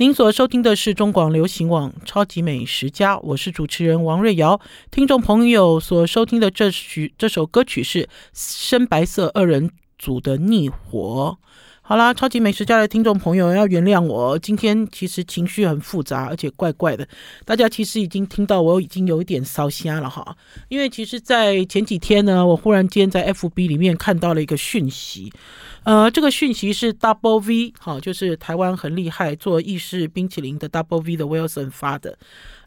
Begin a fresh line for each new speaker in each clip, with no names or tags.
您所收听的是中广流行网《超级美食家》，我是主持人王瑞瑶。听众朋友所收听的这曲这首歌曲是深白色二人组的《逆火》。好啦，超级美食家的听众朋友要原谅我，今天其实情绪很复杂，而且怪怪的。大家其实已经听到我已经有一点烧瞎了哈，因为其实，在前几天呢，我忽然间在 FB 里面看到了一个讯息，呃，这个讯息是 Double V 哈，就是台湾很厉害做意式冰淇淋的 Double V 的 Wilson 发的。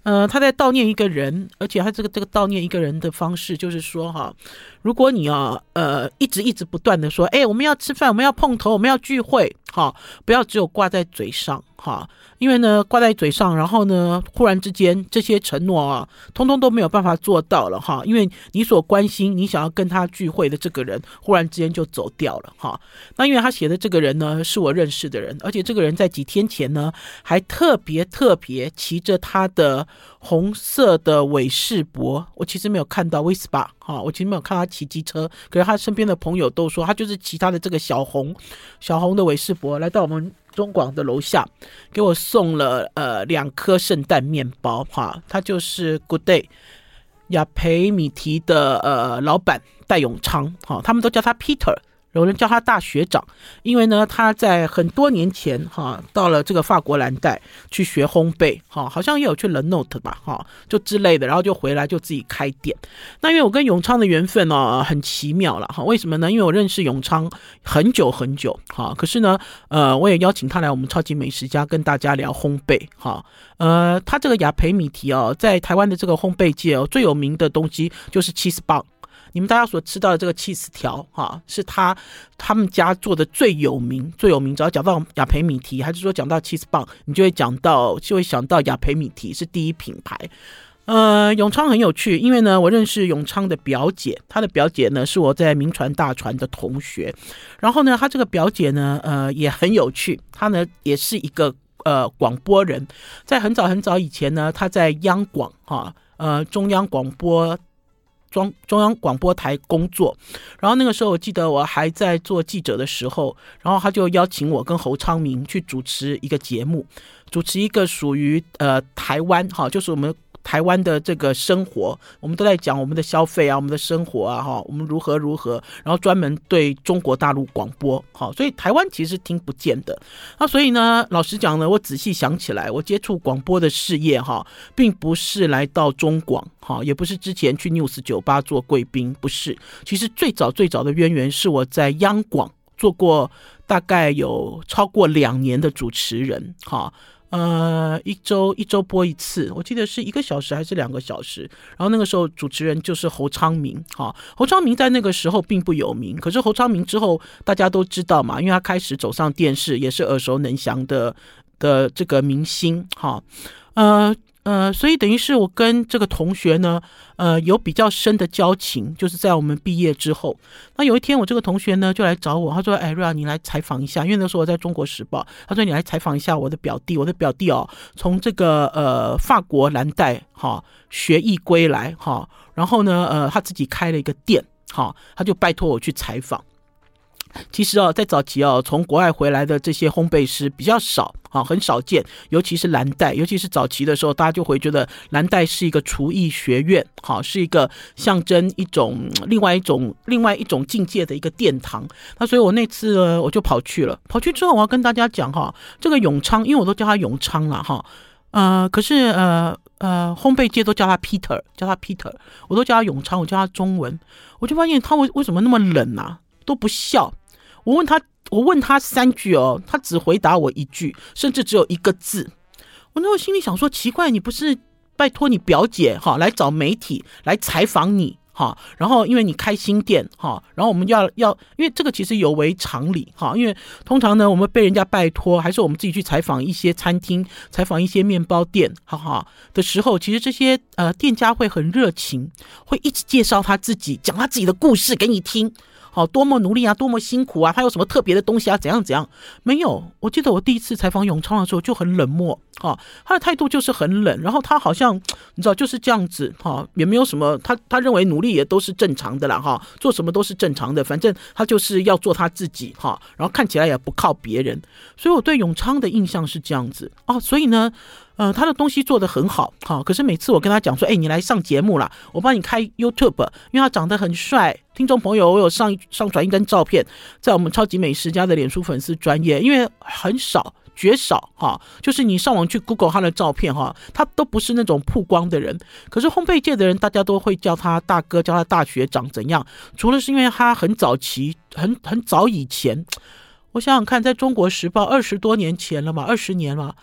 呃，他在悼念一个人，而且他这个这个悼念一个人的方式，就是说哈，如果你要，呃，一直一直不断的说，哎，我们要吃饭，我们要碰头，我们要聚会，哈，不要只有挂在嘴上。哈，因为呢，挂在嘴上，然后呢，忽然之间这些承诺啊，通通都没有办法做到了哈。因为你所关心、你想要跟他聚会的这个人，忽然之间就走掉了哈。那因为他写的这个人呢，是我认识的人，而且这个人在几天前呢，还特别特别骑着他的红色的伟士伯，我其实没有看到威斯巴哈，我其实没有看他骑机车，可是他身边的朋友都说他就是骑他的这个小红小红的伟士伯来到我们。中广的楼下给我送了呃两颗圣诞面包哈，他就是 Good Day 雅培米提的呃老板戴永昌哈，他们都叫他 Peter。有人叫他大学长，因为呢，他在很多年前哈，到了这个法国蓝带去学烘焙哈，好像也有去 l e n o t e 吧哈，就之类的，然后就回来就自己开店。那因为我跟永昌的缘分呢，很奇妙了哈，为什么呢？因为我认识永昌很久很久哈，可是呢，呃，我也邀请他来我们超级美食家跟大家聊烘焙哈，呃，他这个雅培米提哦，在台湾的这个烘焙界哦，最有名的东西就是 cheese 棒。你们大家所吃到的这个起司条，哈，是他他们家做的最有名、最有名。只要讲到雅培米提，还是说讲到起司棒，你就会讲到，就会想到雅培米提是第一品牌。呃，永昌很有趣，因为呢，我认识永昌的表姐，她的表姐呢是我在名传大传的同学。然后呢，她这个表姐呢，呃，也很有趣，她呢也是一个呃广播人，在很早很早以前呢，她在央广哈，呃，中央广播。中中央广播台工作，然后那个时候我记得我还在做记者的时候，然后他就邀请我跟侯昌明去主持一个节目，主持一个属于呃台湾哈，就是我们。台湾的这个生活，我们都在讲我们的消费啊，我们的生活啊，哈，我们如何如何，然后专门对中国大陆广播，好，所以台湾其实听不见的。那所以呢，老实讲呢，我仔细想起来，我接触广播的事业哈，并不是来到中广，哈，也不是之前去 News 酒吧做贵宾，不是。其实最早最早的渊源是我在央广做过大概有超过两年的主持人，哈。呃，一周一周播一次，我记得是一个小时还是两个小时。然后那个时候主持人就是侯昌明，哈，侯昌明在那个时候并不有名，可是侯昌明之后大家都知道嘛，因为他开始走上电视，也是耳熟能详的的这个明星，哈，呃。呃，所以等于是我跟这个同学呢，呃，有比较深的交情，就是在我们毕业之后。那有一天，我这个同学呢就来找我，他说：“哎，瑞啊，你来采访一下，因为那时候我在中国时报。他说你来采访一下我的表弟，我的表弟哦，从这个呃法国蓝带哈学艺归来哈，然后呢，呃，他自己开了一个店，哈，他就拜托我去采访。”其实啊，在早期啊，从国外回来的这些烘焙师比较少啊，很少见。尤其是蓝带，尤其是早期的时候，大家就会觉得蓝带是一个厨艺学院，好，是一个象征一种另外一种另外一种境界的一个殿堂。那所以我那次呢，我就跑去了。跑去之后，我要跟大家讲哈，这个永昌，因为我都叫他永昌了哈，呃，可是呃呃，烘焙界都叫他 Peter，叫他 Peter，我都叫他永昌，我叫他中文，我就发现他为为什么那么冷啊，都不笑。我问他，我问他三句哦，他只回答我一句，甚至只有一个字。我那我心里想说，奇怪，你不是拜托你表姐哈来找媒体来采访你哈，然后因为你开新店哈，然后我们要要，因为这个其实有违常理哈，因为通常呢，我们被人家拜托，还是我们自己去采访一些餐厅、采访一些面包店，哈哈的时候，其实这些呃店家会很热情，会一直介绍他自己，讲他自己的故事给你听。好多么努力啊，多么辛苦啊，他有什么特别的东西啊，怎样怎样？没有。我记得我第一次采访永昌的时候就很冷漠，哈，他的态度就是很冷，然后他好像你知道就是这样子，哈，也没有什么，他他认为努力也都是正常的啦，哈，做什么都是正常的，反正他就是要做他自己，哈，然后看起来也不靠别人，所以我对永昌的印象是这样子哦，所以呢。呃，他的东西做得很好，哈，可是每次我跟他讲说，哎，你来上节目啦，我帮你开 YouTube，因为他长得很帅。听众朋友，我有上上传一张照片，在我们超级美食家的脸书粉丝专业，因为很少绝少哈，就是你上网去 Google 他的照片哈，他都不是那种曝光的人。可是烘焙界的人，大家都会叫他大哥，叫他大学长怎样？除了是因为他很早期，很很早以前，我想想看，在中国时报二十多年前了嘛，二十年了。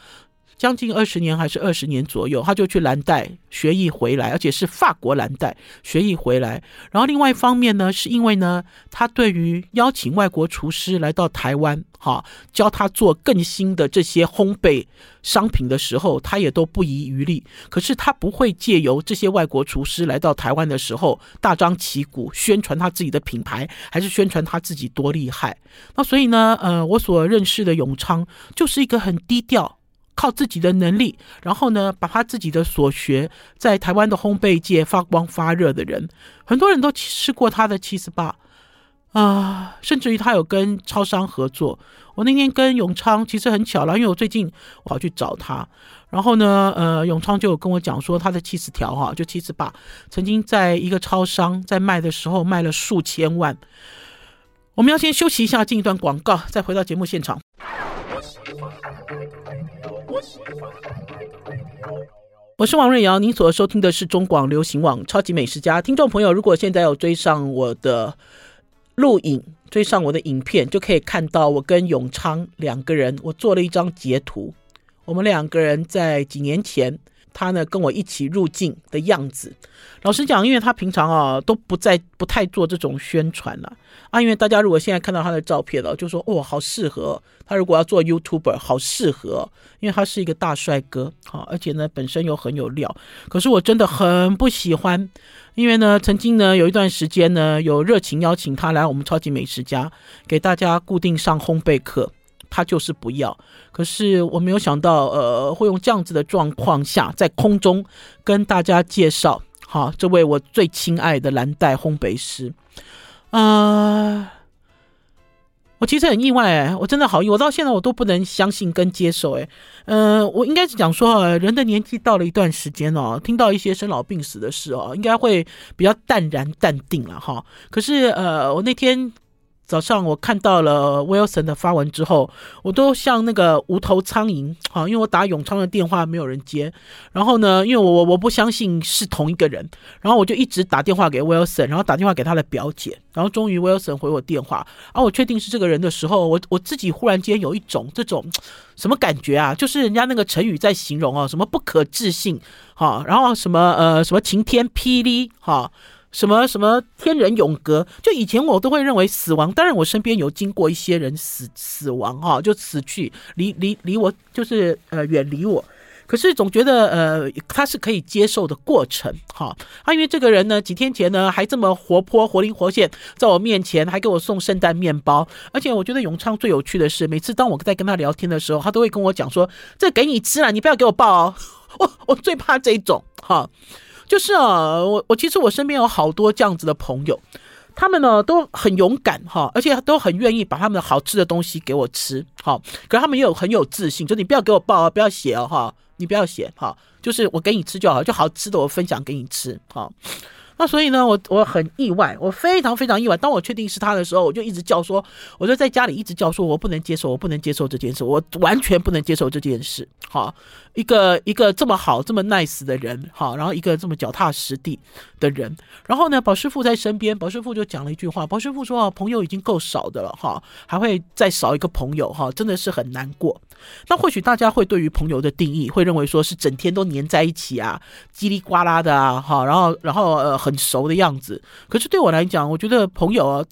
将近二十年还是二十年左右，他就去蓝带学艺回来，而且是法国蓝带学艺回来。然后另外一方面呢，是因为呢，他对于邀请外国厨师来到台湾，哈，教他做更新的这些烘焙商品的时候，他也都不遗余力。可是他不会借由这些外国厨师来到台湾的时候大张旗鼓宣传他自己的品牌，还是宣传他自己多厉害。那所以呢，呃，我所认识的永昌就是一个很低调。靠自己的能力，然后呢，把他自己的所学在台湾的烘焙界发光发热的人，很多人都吃过他的 cheese bar 啊，甚至于他有跟超商合作。我那天跟永昌其实很巧了，因为我最近我跑去找他，然后呢，呃，永昌就有跟我讲说，他的七十条哈，就 cheese bar 曾经在一个超商在卖的时候卖了数千万。我们要先休息一下，进一段广告，再回到节目现场。我是王瑞瑶，您所收听的是中广流行网《超级美食家》。听众朋友，如果现在有追上我的录影，追上我的影片，就可以看到我跟永昌两个人，我做了一张截图。我们两个人在几年前，他呢跟我一起入境的样子。老实讲，因为他平常啊都不在，不太做这种宣传了啊。因为大家如果现在看到他的照片了，就说哦，好适合他。如果要做 YouTuber，好适合，因为他是一个大帅哥，好，而且呢本身又很有料。可是我真的很不喜欢，因为呢曾经呢有一段时间呢有热情邀请他来我们超级美食家，给大家固定上烘焙课，他就是不要。可是我没有想到，呃，会用这样子的状况下，在空中跟大家介绍。好，这位我最亲爱的蓝带烘焙师，啊、我其实很意外哎，我真的好意，我到现在我都不能相信跟接受哎，嗯、呃，我应该是讲说，人的年纪到了一段时间哦，听到一些生老病死的事哦，应该会比较淡然淡定了哈。可是呃，我那天。早上我看到了 Wilson 的发文之后，我都像那个无头苍蝇，好，因为我打永昌的电话没有人接，然后呢，因为我我我不相信是同一个人，然后我就一直打电话给 Wilson，然后打电话给他的表姐，然后终于 Wilson 回我电话，而我确定是这个人的时候，我我自己忽然间有一种这种什么感觉啊？就是人家那个成语在形容啊，什么不可置信，哈，然后什么呃什么晴天霹雳，哈。什么什么天人永隔？就以前我都会认为死亡，当然我身边有经过一些人死死亡哈，就死去离离离我就是呃远离我，可是总觉得呃他是可以接受的过程哈。啊，因为这个人呢几天前呢还这么活泼活灵活现，在我面前还给我送圣诞面包，而且我觉得永昌最有趣的是，每次当我在跟他聊天的时候，他都会跟我讲说：“这给你吃了，你不要给我抱哦。”我 我最怕这种哈。就是啊，我我其实我身边有好多这样子的朋友，他们呢都很勇敢哈，而且都很愿意把他们的好吃的东西给我吃，好，可是他们也有很有自信，就你不要给我报啊，不要写哦哈，你不要写哈，就是我给你吃就好，就好吃的我分享给你吃，好。那所以呢，我我很意外，我非常非常意外。当我确定是他的时候，我就一直叫说，我就在家里一直叫说，我不能接受，我不能接受这件事，我完全不能接受这件事。好，一个一个这么好、这么 nice 的人，好，然后一个这么脚踏实地的人，然后呢，宝师傅在身边，宝师傅就讲了一句话，宝师傅说啊，朋友已经够少的了，哈，还会再少一个朋友，哈，真的是很难过。那或许大家会对于朋友的定义，会认为说是整天都黏在一起啊，叽里呱啦的啊，哈，然后然后呃很熟的样子。可是对我来讲，我觉得朋友啊，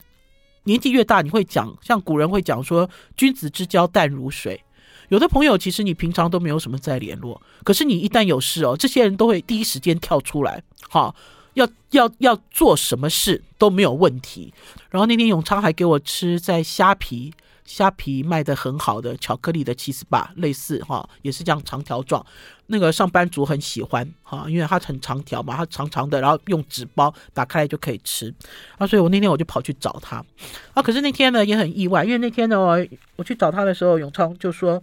年纪越大，你会讲，像古人会讲说，君子之交淡如水。有的朋友其实你平常都没有什么在联络，可是你一旦有事哦，这些人都会第一时间跳出来，哈。要要要做什么事都没有问题。然后那天永昌还给我吃在虾皮。虾皮卖得很好的巧克力的起司吧，类似哈，也是这样长条状，那个上班族很喜欢哈，因为它很长条嘛，它长长的，然后用纸包打开来就可以吃啊，所以我那天我就跑去找他啊，可是那天呢也很意外，因为那天呢我我去找他的时候，永昌就说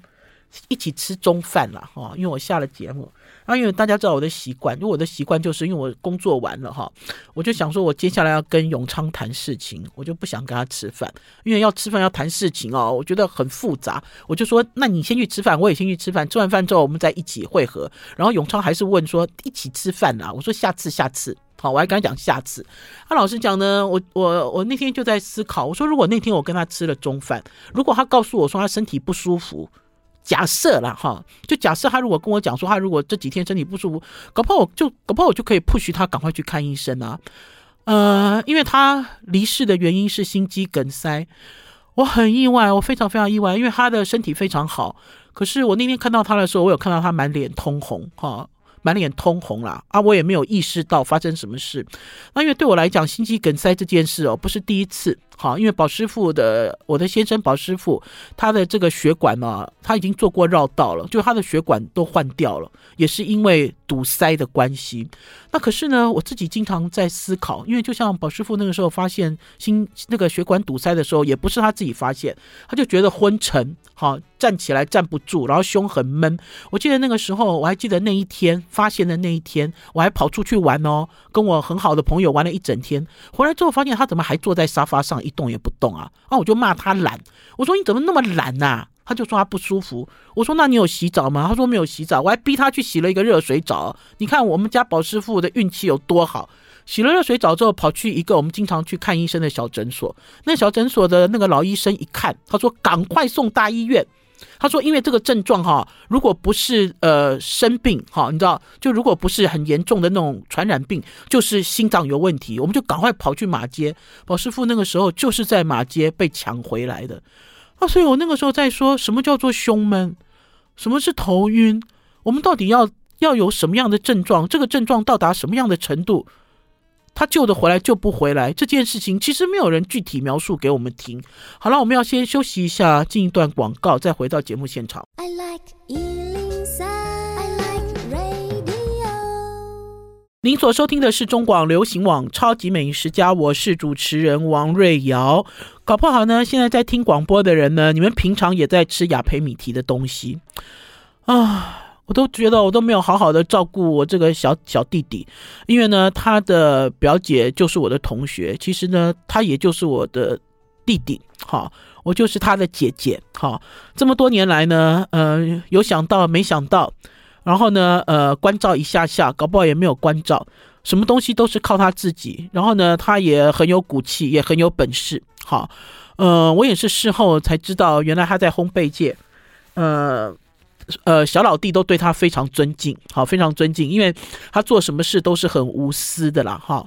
一起吃中饭了哈，因为我下了节目。啊，因为大家知道我的习惯，因为我的习惯就是因为我工作完了哈，我就想说，我接下来要跟永昌谈事情，我就不想跟他吃饭，因为要吃饭要谈事情哦，我觉得很复杂，我就说，那你先去吃饭，我也先去吃饭，吃完饭之后我们再一起会合。然后永昌还是问说一起吃饭啊，我说下次下次，好，我还跟他讲下次。他老实讲呢，我我我那天就在思考，我说如果那天我跟他吃了中饭，如果他告诉我说他身体不舒服。假设了哈，就假设他如果跟我讲说他如果这几天身体不舒服，搞不好我就搞不好我就可以 push 他赶快去看医生啊。呃，因为他离世的原因是心肌梗塞，我很意外，我非常非常意外，因为他的身体非常好。可是我那天看到他的时候，我有看到他满脸通红哈。满脸通红啦，啊，我也没有意识到发生什么事。那因为对我来讲，心肌梗塞这件事哦，不是第一次。好，因为宝师傅的我的先生宝师傅，他的这个血管呢，他已经做过绕道了，就他的血管都换掉了，也是因为堵塞的关系。那可是呢，我自己经常在思考，因为就像宝师傅那个时候发现心那个血管堵塞的时候，也不是他自己发现，他就觉得昏沉，好，站起来站不住，然后胸很闷。我记得那个时候，我还记得那一天发现的那一天，我还跑出去玩哦，跟我很好的朋友玩了一整天，回来之后发现他怎么还坐在沙发上一动也不动啊！然后，我就骂他懒，我说你怎么那么懒呐？他就说他不舒服。我说那你有洗澡吗？他说没有洗澡，我还逼他去洗了一个热水澡。你看我们家宝师傅的运气有多好，洗了热水澡之后跑去一个我们经常去看医生的小诊所，那小诊所的那个老医生一看，他说赶快送大医院。他说：“因为这个症状哈，如果不是呃生病哈，你知道，就如果不是很严重的那种传染病，就是心脏有问题，我们就赶快跑去马街。宝师傅那个时候就是在马街被抢回来的啊，所以我那个时候在说什么叫做胸闷，什么是头晕，我们到底要要有什么样的症状？这个症状到达什么样的程度？”他救得回来救不回来这件事情，其实没有人具体描述给我们听。好了，我们要先休息一下，进一段广告，再回到节目现场。I like 103, I like radio。您所收听的是中广流行网《超级美食家》，我是主持人王瑞瑶。搞不好呢，现在在听广播的人呢，你们平常也在吃雅培米提的东西啊。我都觉得我都没有好好的照顾我这个小小弟弟，因为呢，他的表姐就是我的同学，其实呢，他也就是我的弟弟，哈，我就是他的姐姐，哈，这么多年来呢，呃，有想到没想到，然后呢，呃，关照一下下，搞不好也没有关照，什么东西都是靠他自己，然后呢，他也很有骨气，也很有本事，哈，呃，我也是事后才知道，原来他在烘焙界，呃。呃，小老弟都对他非常尊敬，好，非常尊敬，因为他做什么事都是很无私的啦，哈。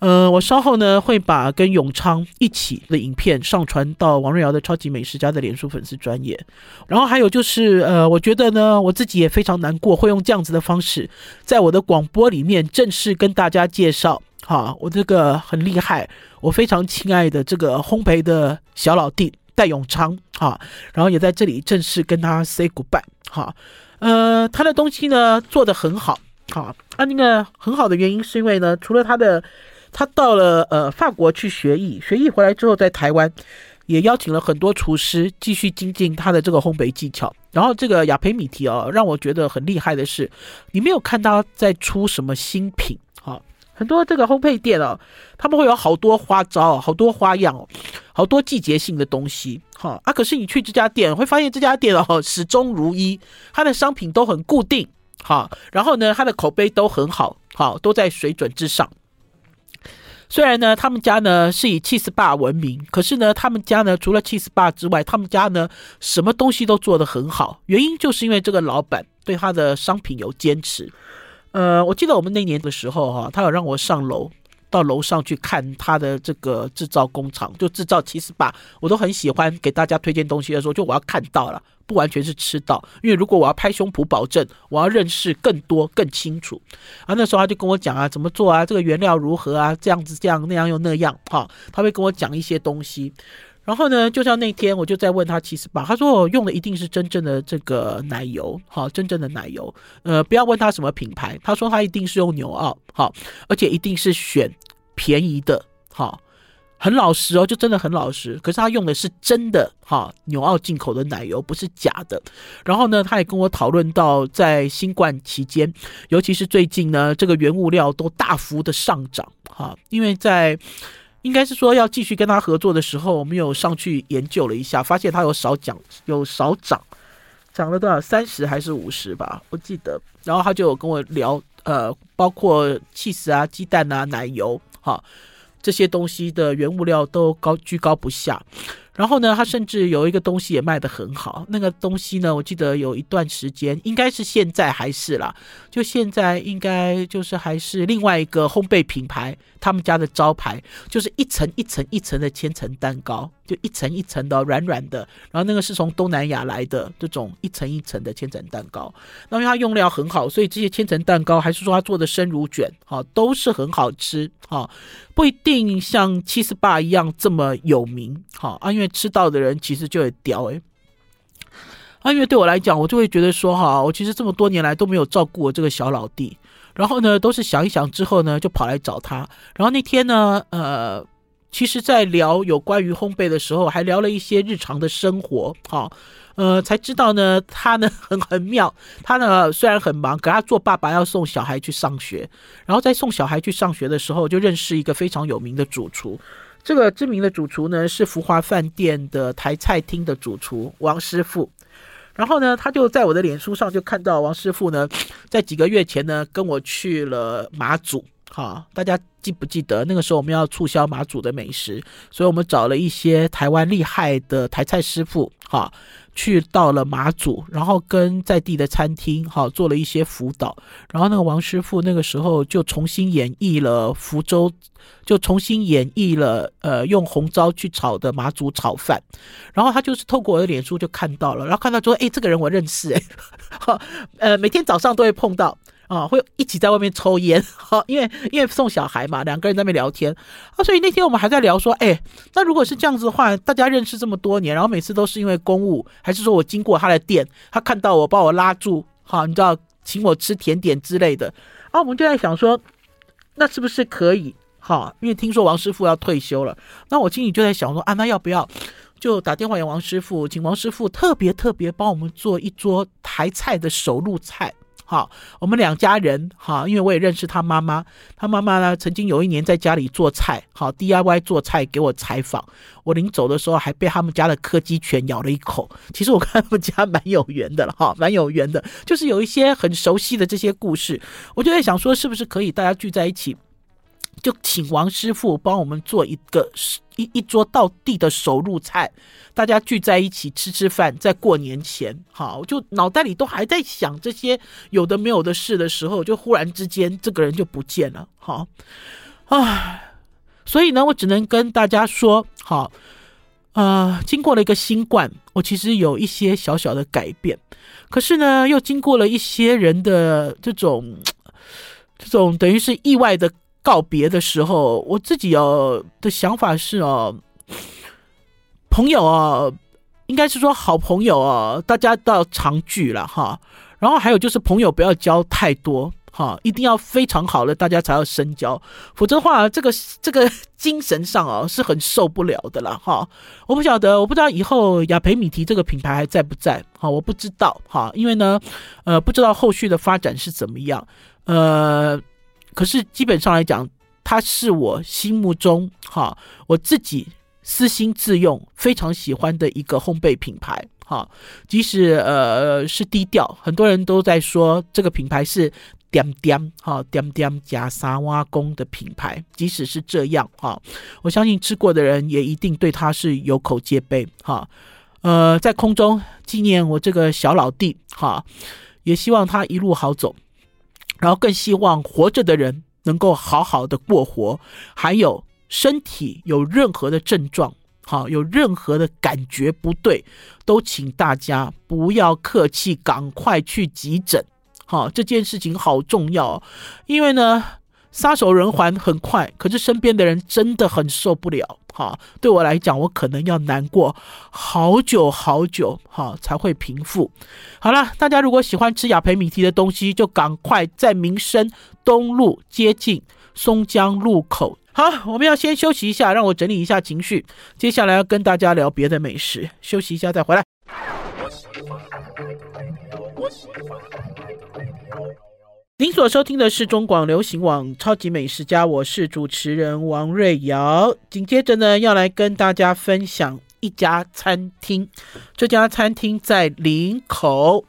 呃，我稍后呢会把跟永昌一起的影片上传到王瑞瑶的超级美食家的脸书粉丝专页，然后还有就是，呃，我觉得呢，我自己也非常难过，会用这样子的方式，在我的广播里面正式跟大家介绍，哈，我这个很厉害，我非常亲爱的这个烘焙的小老弟。戴永昌哈，然后也在这里正式跟他 say goodbye 哈，呃，他的东西呢做得很好，好，啊，那个很好的原因是因为呢，除了他的，他到了呃法国去学艺，学艺回来之后在台湾也邀请了很多厨师继续精进他的这个烘焙技巧，然后这个雅培米提哦，让我觉得很厉害的是，你没有看他在出什么新品，哈。很多这个烘焙店哦，他们会有好多花招，好多花样，好多季节性的东西哈啊！可是你去这家店会发现，这家店哦始终如一，它的商品都很固定哈，然后呢，它的口碑都很好，好都在水准之上。虽然呢，他们家呢是以 cheese bar 闻名，可是呢，他们家呢除了 cheese bar 之外，他们家呢什么东西都做得很好。原因就是因为这个老板对他的商品有坚持。呃，我记得我们那年的时候哈，他有让我上楼到楼上去看他的这个制造工厂，就制造七十八，我都很喜欢给大家推荐东西的时候，就我要看到了，不完全是吃到，因为如果我要拍胸脯保证，我要认识更多更清楚。啊，那时候他就跟我讲啊，怎么做啊，这个原料如何啊，这样子这样那样又那样，哈，他会跟我讲一些东西。然后呢，就像那天我就在问他七十八，他说我用的一定是真正的这个奶油，好，真正的奶油。呃，不要问他什么品牌，他说他一定是用纽澳，好，而且一定是选便宜的，好，很老实哦，就真的很老实。可是他用的是真的，哈，纽澳进口的奶油，不是假的。然后呢，他也跟我讨论到，在新冠期间，尤其是最近呢，这个原物料都大幅的上涨，哈，因为在。应该是说要继续跟他合作的时候，我们有上去研究了一下，发现他有少讲，有少涨，涨了多少？三十还是五十吧？不记得。然后他就有跟我聊，呃，包括气死啊、鸡蛋啊、奶油，哈，这些东西的原物料都高居高不下。然后呢，他甚至有一个东西也卖得很好。那个东西呢，我记得有一段时间，应该是现在还是啦，就现在应该就是还是另外一个烘焙品牌，他们家的招牌就是一层一层一层的千层蛋糕。就一层一层的软软的，然后那个是从东南亚来的这种一层一层的千层蛋糕。那因为它用料很好，所以这些千层蛋糕还是说它做的生乳卷，哈，都是很好吃，哈，不一定像七十八一样这么有名，哈啊，因为吃到的人其实就会屌诶。啊，因为对我来讲，我就会觉得说，哈，我其实这么多年来都没有照顾我这个小老弟，然后呢，都是想一想之后呢，就跑来找他，然后那天呢，呃。其实，在聊有关于烘焙的时候，还聊了一些日常的生活，哈，呃，才知道呢，他呢很 很妙，他呢虽然很忙，可他做爸爸要送小孩去上学，然后在送小孩去上学的时候，就认识一个非常有名的主厨，这个知名的主厨呢是福华饭店的台菜厅的主厨王师傅，然后呢，他就在我的脸书上就看到王师傅呢，在几个月前呢跟我去了马祖。好，大家记不记得那个时候我们要促销马祖的美食，所以我们找了一些台湾厉害的台菜师傅，哈，去到了马祖，然后跟在地的餐厅，哈，做了一些辅导。然后那个王师傅那个时候就重新演绎了福州，就重新演绎了，呃，用红糟去炒的马祖炒饭。然后他就是透过我的脸书就看到了，然后看到说，哎，这个人我认识，哎，哈，呃，每天早上都会碰到。啊，会一起在外面抽烟，哈，因为因为送小孩嘛，两个人在那边聊天，啊，所以那天我们还在聊说，哎，那如果是这样子的话，大家认识这么多年，然后每次都是因为公务，还是说我经过他的店，他看到我把我拉住，哈，你知道，请我吃甜点之类的，啊，我们就在想说，那是不是可以，哈，因为听说王师傅要退休了，那我心里就在想说，啊，那要不要就打电话给王师傅，请王师傅特别特别帮我们做一桌台菜的手路菜。好，我们两家人哈，因为我也认识他妈妈，他妈妈呢曾经有一年在家里做菜，好 DIY 做菜给我采访，我临走的时候还被他们家的柯基犬咬了一口。其实我看他们家蛮有缘的了哈，蛮有缘的，就是有一些很熟悉的这些故事，我就在想说，是不是可以大家聚在一起，就请王师傅帮我们做一个一一桌到地的手路菜，大家聚在一起吃吃饭，在过年前，好，就脑袋里都还在想这些有的没有的事的时候，就忽然之间这个人就不见了，好，唉，所以呢，我只能跟大家说，好，呃，经过了一个新冠，我其实有一些小小的改变，可是呢，又经过了一些人的这种这种等于是意外的。告别的时候，我自己哦的想法是哦，朋友啊，应该是说好朋友啊，大家都要常聚了哈。然后还有就是朋友不要交太多哈，一定要非常好的大家才要深交，否则的话，这个这个精神上哦是很受不了的了哈。我不晓得，我不知道以后雅培米提这个品牌还在不在哈，我不知道哈，因为呢，呃，不知道后续的发展是怎么样，呃。可是基本上来讲，它是我心目中哈，我自己私心自用非常喜欢的一个烘焙品牌哈。即使呃是低调，很多人都在说这个品牌是点点哈点点加沙瓦工的品牌。即使是这样哈，我相信吃过的人也一定对它是有口皆碑哈。呃，在空中纪念我这个小老弟哈，也希望他一路好走。然后更希望活着的人能够好好的过活，还有身体有任何的症状，好，有任何的感觉不对，都请大家不要客气，赶快去急诊。好，这件事情好重要，因为呢，撒手人寰很快，可是身边的人真的很受不了。哈，对我来讲，我可能要难过好久好久，哈，才会平复。好了，大家如果喜欢吃雅培米提的东西，就赶快在民生东路接近松江路口。好，我们要先休息一下，让我整理一下情绪。接下来要跟大家聊别的美食，休息一下再回来。您所收听的是中广流行网《超级美食家》，我是主持人王瑞瑶。紧接着呢，要来跟大家分享一家餐厅。这家餐厅在林口。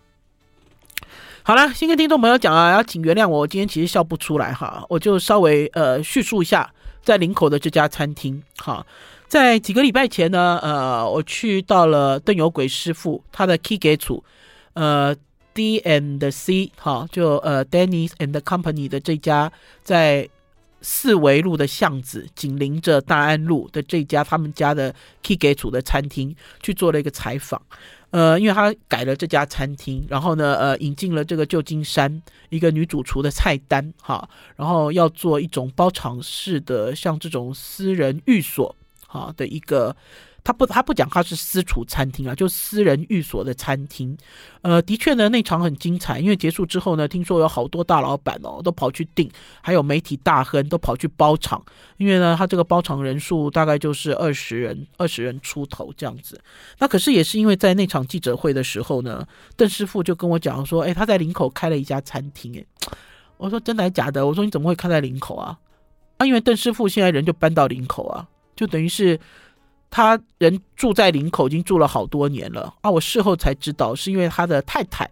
好了，先跟听众朋友讲啊，要请原谅我，今天其实笑不出来哈，我就稍微呃叙述一下在林口的这家餐厅。哈，在几个礼拜前呢，呃，我去到了邓有鬼师傅他的 K 给组，呃。C and C，哈，就呃，Dennis and Company 的这家在四维路的巷子，紧邻着大安路的这家他们家的 K 给组的餐厅去做了一个采访。呃，因为他改了这家餐厅，然后呢，呃，引进了这个旧金山一个女主厨的菜单，哈，然后要做一种包场式的，像这种私人寓所，哈的一个。他不，他不讲他是私厨餐厅啊，就私人寓所的餐厅。呃，的确呢，那场很精彩，因为结束之后呢，听说有好多大老板哦，都跑去订，还有媒体大亨都跑去包场，因为呢，他这个包场人数大概就是二十人，二十人出头这样子。那可是也是因为在那场记者会的时候呢，邓师傅就跟我讲说，哎，他在林口开了一家餐厅，哎，我说真的还假的？我说你怎么会开在林口啊？啊，因为邓师傅现在人就搬到林口啊，就等于是。他人住在林口，已经住了好多年了啊！我事后才知道，是因为他的太太，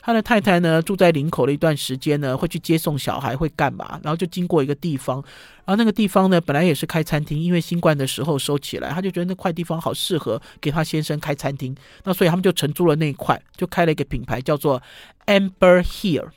他的太太呢住在林口的一段时间呢，会去接送小孩，会干嘛？然后就经过一个地方，然后那个地方呢本来也是开餐厅，因为新冠的时候收起来，他就觉得那块地方好适合给他先生开餐厅，那所以他们就承租了那一块，就开了一个品牌叫做 Amber Here。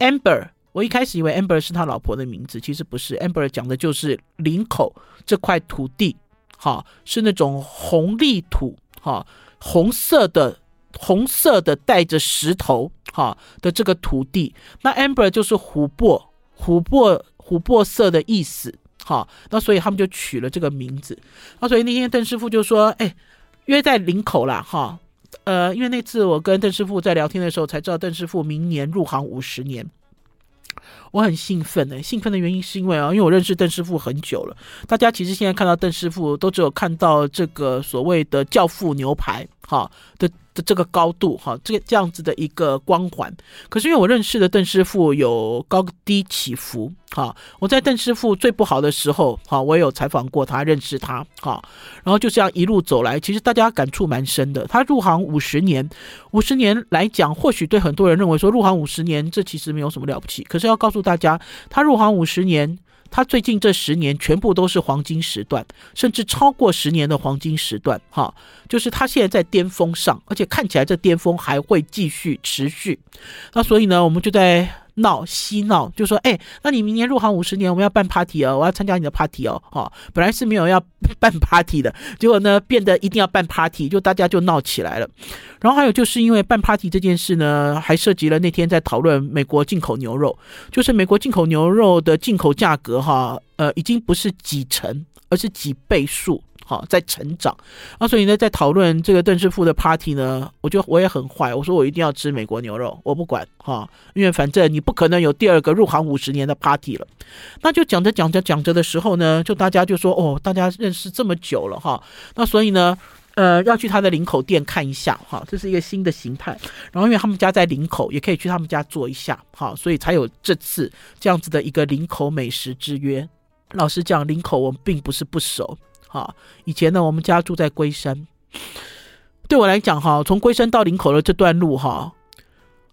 Amber，我一开始以为 Amber 是他老婆的名字，其实不是，Amber 讲的就是林口这块土地。哈，是那种红丽土，哈，红色的，红色的带着石头，哈的这个土地。那 amber 就是琥珀，琥珀，琥珀色的意思，哈。那所以他们就取了这个名字。那所以那天邓师傅就说，哎，约在林口啦，哈，呃，因为那次我跟邓师傅在聊天的时候才知道，邓师傅明年入行五十年。我很兴奋呢，兴奋的原因是因为啊，因为我认识邓师傅很久了。大家其实现在看到邓师傅，都只有看到这个所谓的教父牛排，哈的。的这个高度哈，这个这样子的一个光环，可是因为我认识的邓师傅有高低起伏哈。我在邓师傅最不好的时候哈，我也有采访过他，认识他哈。然后就这样一路走来，其实大家感触蛮深的。他入行五十年，五十年来讲，或许对很多人认为说入行五十年这其实没有什么了不起。可是要告诉大家，他入行五十年。他最近这十年全部都是黄金时段，甚至超过十年的黄金时段，哈，就是他现在在巅峰上，而且看起来这巅峰还会继续持续。那所以呢，我们就在。闹嬉闹就说，哎，那你明年入行五十年，我们要办 party 哦，我要参加你的 party 哦，哈、本来是没有要办 party 的，结果呢，变得一定要办 party，就大家就闹起来了。然后还有就是因为办 party 这件事呢，还涉及了那天在讨论美国进口牛肉，就是美国进口牛肉的进口价格哈，呃，已经不是几成，而是几倍数。好，在成长啊，所以呢，在讨论这个邓师傅的 party 呢，我就我也很坏，我说我一定要吃美国牛肉，我不管哈，因为反正你不可能有第二个入行五十年的 party 了。那就讲着讲着讲着的时候呢，就大家就说哦，大家认识这么久了哈，那所以呢，呃，要去他的林口店看一下哈，这是一个新的形态。然后因为他们家在林口，也可以去他们家坐一下哈，所以才有这次这样子的一个林口美食之约。老实讲，林口我们并不是不熟。哈，以前呢，我们家住在龟山，对我来讲，哈，从龟山到林口的这段路，哈，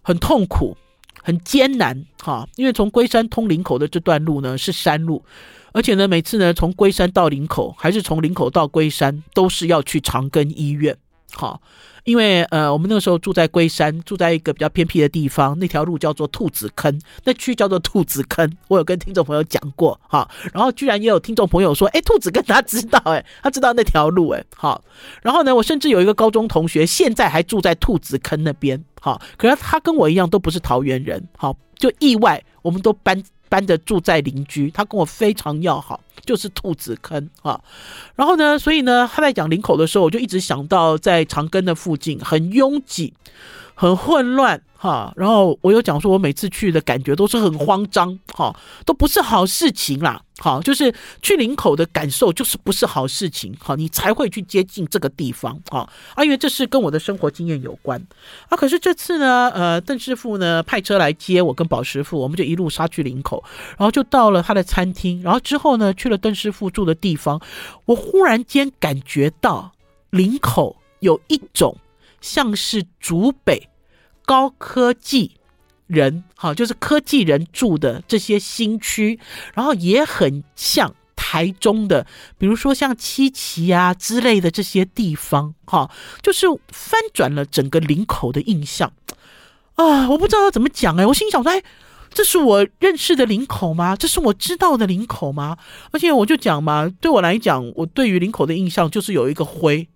很痛苦，很艰难，哈，因为从龟山通林口的这段路呢是山路，而且呢，每次呢从龟山到林口，还是从林口到龟山，都是要去长庚医院，好。因为呃，我们那个时候住在龟山，住在一个比较偏僻的地方，那条路叫做兔子坑，那区叫做兔子坑。我有跟听众朋友讲过哈，然后居然也有听众朋友说，哎，兔子跟他知道，哎，他知道那条路，哎，好。然后呢，我甚至有一个高中同学，现在还住在兔子坑那边，好。可是他跟我一样都不是桃园人，好，就意外我们都搬。搬的住在邻居，他跟我非常要好，就是兔子坑啊。然后呢，所以呢，他在讲领口的时候，我就一直想到在长庚的附近很拥挤、很混乱。哈，然后我有讲说，我每次去的感觉都是很慌张，哈，都不是好事情啦，好，就是去林口的感受就是不是好事情，好，你才会去接近这个地方，啊，啊，因为这是跟我的生活经验有关，啊，可是这次呢，呃，邓师傅呢派车来接我跟宝师傅，我们就一路杀去林口，然后就到了他的餐厅，然后之后呢去了邓师傅住的地方，我忽然间感觉到林口有一种像是竹北。高科技人，好，就是科技人住的这些新区，然后也很像台中的，比如说像七期啊之类的这些地方，哈，就是翻转了整个林口的印象啊！我不知道要怎么讲哎，我心想说，哎，这是我认识的林口吗？这是我知道的林口吗？而且我就讲嘛，对我来讲，我对于林口的印象就是有一个灰。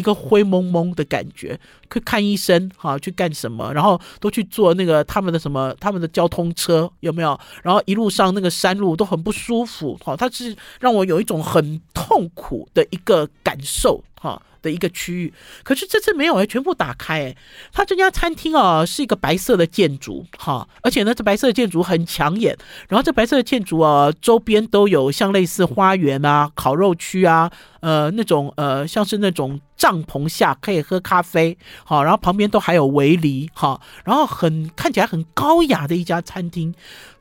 一个灰蒙蒙的感觉，去看医生哈，去干什么？然后都去坐那个他们的什么，他们的交通车有没有？然后一路上那个山路都很不舒服哈，它是让我有一种很痛苦的一个感受哈。的一个区域，可是这次没有哎，全部打开哎。他这家餐厅啊，是一个白色的建筑哈，而且呢，这白色的建筑很抢眼。然后这白色的建筑啊，周边都有像类似花园啊、烤肉区啊，呃，那种呃，像是那种帐篷下可以喝咖啡，好，然后旁边都还有围篱哈，然后很看起来很高雅的一家餐厅。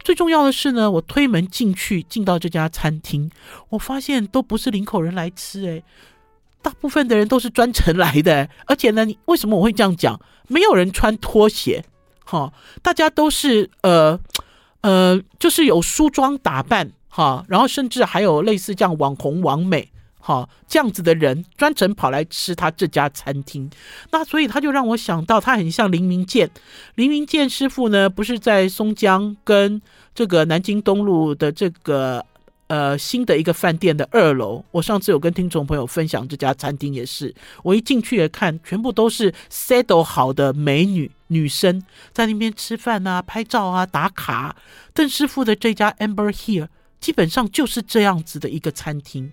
最重要的是呢，我推门进去，进到这家餐厅，我发现都不是林口人来吃哎。大部分的人都是专程来的，而且呢，你为什么我会这样讲？没有人穿拖鞋，哈，大家都是呃呃，就是有梳妆打扮，哈，然后甚至还有类似这样网红网美，哈，这样子的人专程跑来吃他这家餐厅，那所以他就让我想到，他很像林明健，林明健师傅呢，不是在松江跟这个南京东路的这个。呃，新的一个饭店的二楼，我上次有跟听众朋友分享这家餐厅，也是我一进去也看，全部都是 set 好的美女女生在那边吃饭啊、拍照啊、打卡。邓师傅的这家 Amber Here 基本上就是这样子的一个餐厅。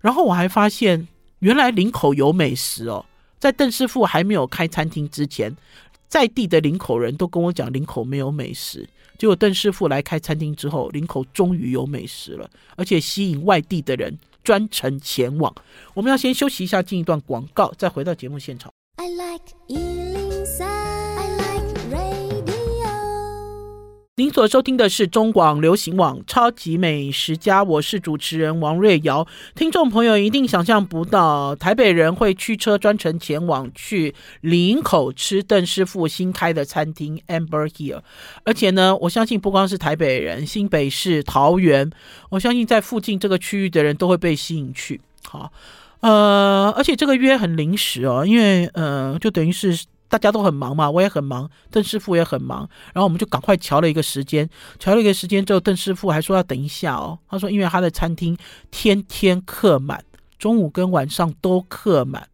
然后我还发现，原来林口有美食哦，在邓师傅还没有开餐厅之前，在地的林口人都跟我讲，林口没有美食。结果邓师傅来开餐厅之后，林口终于有美食了，而且吸引外地的人专程前往。我们要先休息一下，进一段广告，再回到节目现场。I like 您所收听的是中广流行网《超级美食家》，我是主持人王瑞瑶。听众朋友一定想象不到，台北人会驱车专程前往去林口吃邓师傅新开的餐厅 Amber Here。而且呢，我相信不光是台北人，新北市、桃园，我相信在附近这个区域的人都会被吸引去。好，呃，而且这个约很临时哦，因为呃，就等于是。大家都很忙嘛，我也很忙，邓师傅也很忙，然后我们就赶快瞧了一个时间，瞧了一个时间之后，邓师傅还说要等一下哦，他说因为他的餐厅天天客满，中午跟晚上都客满。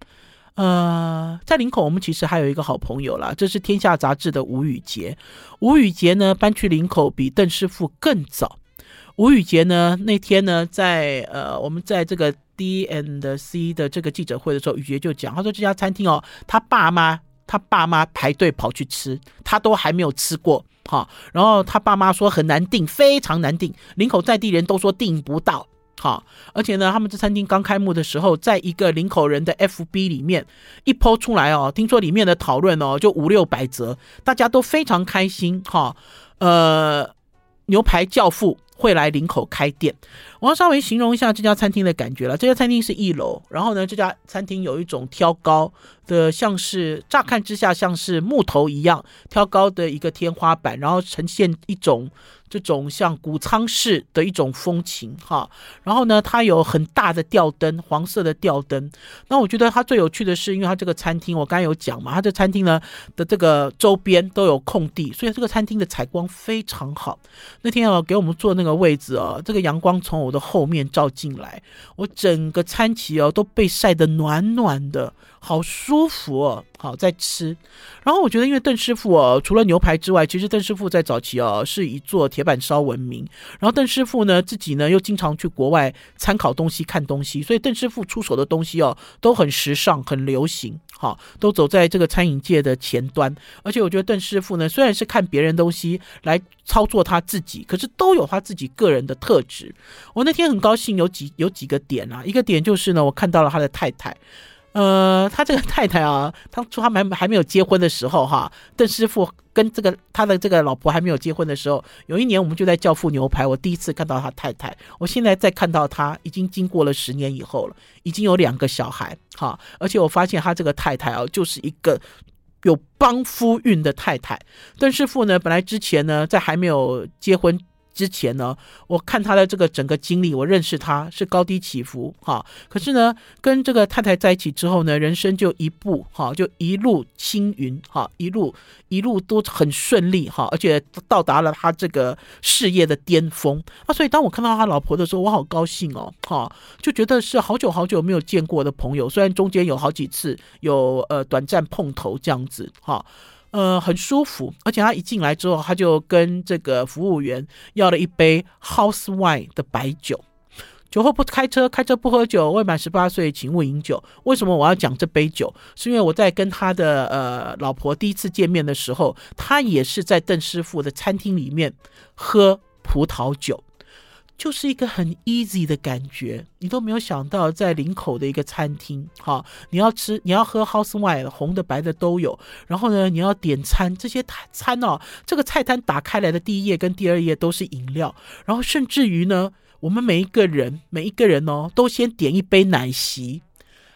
呃，在林口我们其实还有一个好朋友啦，这是《天下杂志》的吴宇杰，吴宇杰呢搬去林口比邓师傅更早。吴宇杰呢那天呢在呃我们在这个 D and C 的这个记者会的时候，宇杰就讲，他说这家餐厅哦，他爸妈。他爸妈排队跑去吃，他都还没有吃过，哈。然后他爸妈说很难订，非常难订，林口在地人都说订不到，哈。而且呢，他们这餐厅刚开幕的时候，在一个林口人的 FB 里面一抛出来哦，听说里面的讨论哦就五六百则，大家都非常开心，哈。呃，牛排教父。会来林口开店。我要稍微形容一下这家餐厅的感觉了。这家餐厅是一楼，然后呢，这家餐厅有一种挑高的，像是乍看之下像是木头一样挑高的一个天花板，然后呈现一种。这种像谷仓式的一种风情哈，然后呢，它有很大的吊灯，黄色的吊灯。那我觉得它最有趣的是，因为它这个餐厅，我刚才有讲嘛，它这餐厅呢的这个周边都有空地，所以这个餐厅的采光非常好。那天啊，给我们坐那个位置哦，这个阳光从我的后面照进来，我整个餐旗哦都被晒得暖暖的。好舒服哦，好在吃。然后我觉得，因为邓师傅哦，除了牛排之外，其实邓师傅在早期哦是以做铁板烧闻名。然后邓师傅呢自己呢又经常去国外参考东西、看东西，所以邓师傅出手的东西哦都很时尚、很流行，好，都走在这个餐饮界的前端。而且我觉得邓师傅呢虽然是看别人东西来操作他自己，可是都有他自己个人的特质。我那天很高兴有几有几个点啊，一个点就是呢，我看到了他的太太。呃，他这个太太啊，当初他们还没有结婚的时候，哈，邓师傅跟这个他的这个老婆还没有结婚的时候，有一年我们就在教父牛排，我第一次看到他太太。我现在再看到他，已经经过了十年以后了，已经有两个小孩，哈，而且我发现他这个太太啊，就是一个有帮夫运的太太。邓师傅呢，本来之前呢，在还没有结婚。之前呢，我看他的这个整个经历，我认识他是高低起伏哈。可是呢，跟这个太太在一起之后呢，人生就一步哈，就一路青云哈，一路一路都很顺利哈，而且到达了他这个事业的巅峰。啊，所以当我看到他老婆的时候，我好高兴哦哈，就觉得是好久好久没有见过的朋友，虽然中间有好几次有呃短暂碰头这样子哈。呃，很舒服，而且他一进来之后，他就跟这个服务员要了一杯 House Wine 的白酒。酒后不开车，开车不喝酒，未满十八岁请勿饮酒。为什么我要讲这杯酒？是因为我在跟他的呃老婆第一次见面的时候，他也是在邓师傅的餐厅里面喝葡萄酒。就是一个很 easy 的感觉，你都没有想到在林口的一个餐厅，好，你要吃，你要喝 house wine，红的白的都有。然后呢，你要点餐，这些餐哦，这个菜单打开来的第一页跟第二页都是饮料，然后甚至于呢，我们每一个人每一个人哦，都先点一杯奶昔。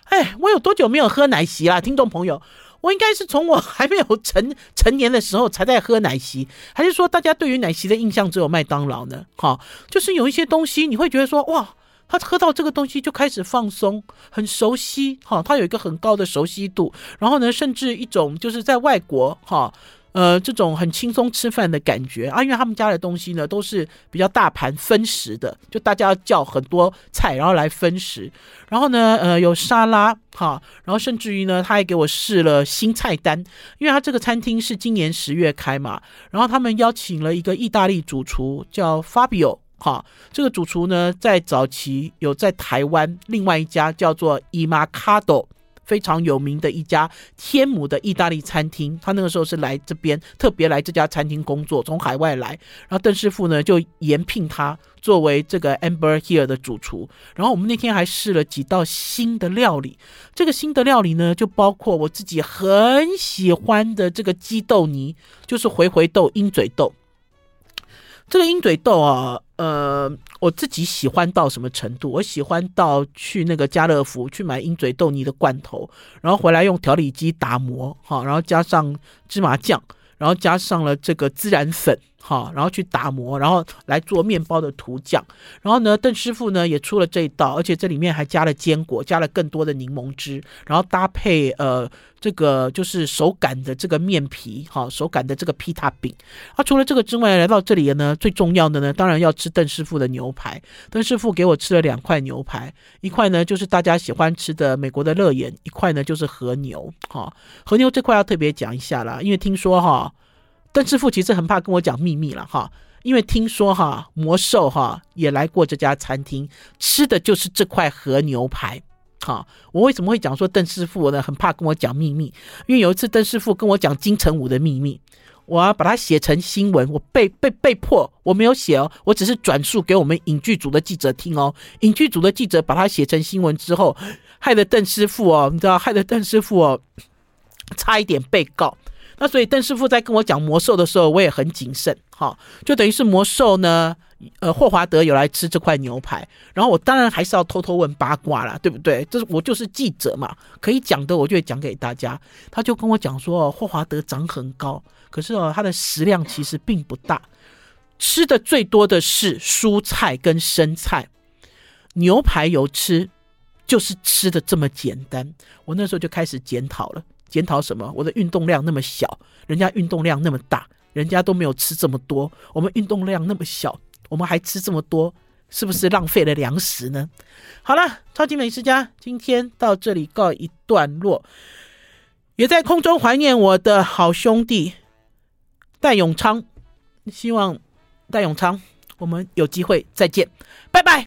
哎，我有多久没有喝奶昔啦，听众朋友？我应该是从我还没有成成年的时候才在喝奶昔，还是说大家对于奶昔的印象只有麦当劳呢？哈，就是有一些东西你会觉得说哇，他喝到这个东西就开始放松，很熟悉，哈，他有一个很高的熟悉度，然后呢，甚至一种就是在外国，哈。呃，这种很轻松吃饭的感觉啊，因为他们家的东西呢都是比较大盘分食的，就大家要叫很多菜，然后来分食。然后呢，呃，有沙拉哈，然后甚至于呢，他还给我试了新菜单，因为他这个餐厅是今年十月开嘛，然后他们邀请了一个意大利主厨叫 Fabio 哈，这个主厨呢在早期有在台湾另外一家叫做 Imacado 非常有名的一家天母的意大利餐厅，他那个时候是来这边特别来这家餐厅工作，从海外来，然后邓师傅呢就延聘他作为这个 Amber Here 的主厨。然后我们那天还试了几道新的料理，这个新的料理呢就包括我自己很喜欢的这个鸡豆泥，就是回回豆、鹰嘴豆。这个鹰嘴豆啊，呃，我自己喜欢到什么程度？我喜欢到去那个家乐福去买鹰嘴豆泥的罐头，然后回来用调理机打磨，哈，然后加上芝麻酱。然后加上了这个孜然粉，好，然后去打磨，然后来做面包的涂酱。然后呢，邓师傅呢也出了这一道，而且这里面还加了坚果，加了更多的柠檬汁，然后搭配呃这个就是手擀的这个面皮，哈，手擀的这个披萨饼。啊，除了这个之外，来到这里呢，最重要的呢，当然要吃邓师傅的牛排。邓师傅给我吃了两块牛排，一块呢就是大家喜欢吃的美国的乐眼，一块呢就是和牛，哈，和牛这块要特别讲一下啦，因为听说哈。邓师傅其实很怕跟我讲秘密了哈，因为听说哈魔兽哈也来过这家餐厅，吃的就是这块和牛排。哈，我为什么会讲说邓师傅呢？很怕跟我讲秘密，因为有一次邓师傅跟我讲金城武的秘密，我要把它写成新闻，我被被被迫我没有写哦，我只是转述给我们影剧组的记者听哦，影剧组的记者把它写成新闻之后，害得邓师傅哦，你知道，害得邓师傅哦，差一点被告。那所以邓师傅在跟我讲魔兽的时候，我也很谨慎，哈，就等于是魔兽呢呃，霍华德有来吃这块牛排，然后我当然还是要偷偷问八卦啦，对不对？这是我就是记者嘛，可以讲的我就会讲给大家。他就跟我讲说，霍华德长很高，可是哦，他的食量其实并不大，吃的最多的是蔬菜跟生菜，牛排有吃，就是吃的这么简单。我那时候就开始检讨了，检讨什么？我的运动量那么小，人家运动量那么大，人家都没有吃这么多，我们运动量那么小。我们还吃这么多，是不是浪费了粮食呢？好了，超级美食家今天到这里告一段落，也在空中怀念我的好兄弟戴永昌，希望戴永昌我们有机会再见，拜拜。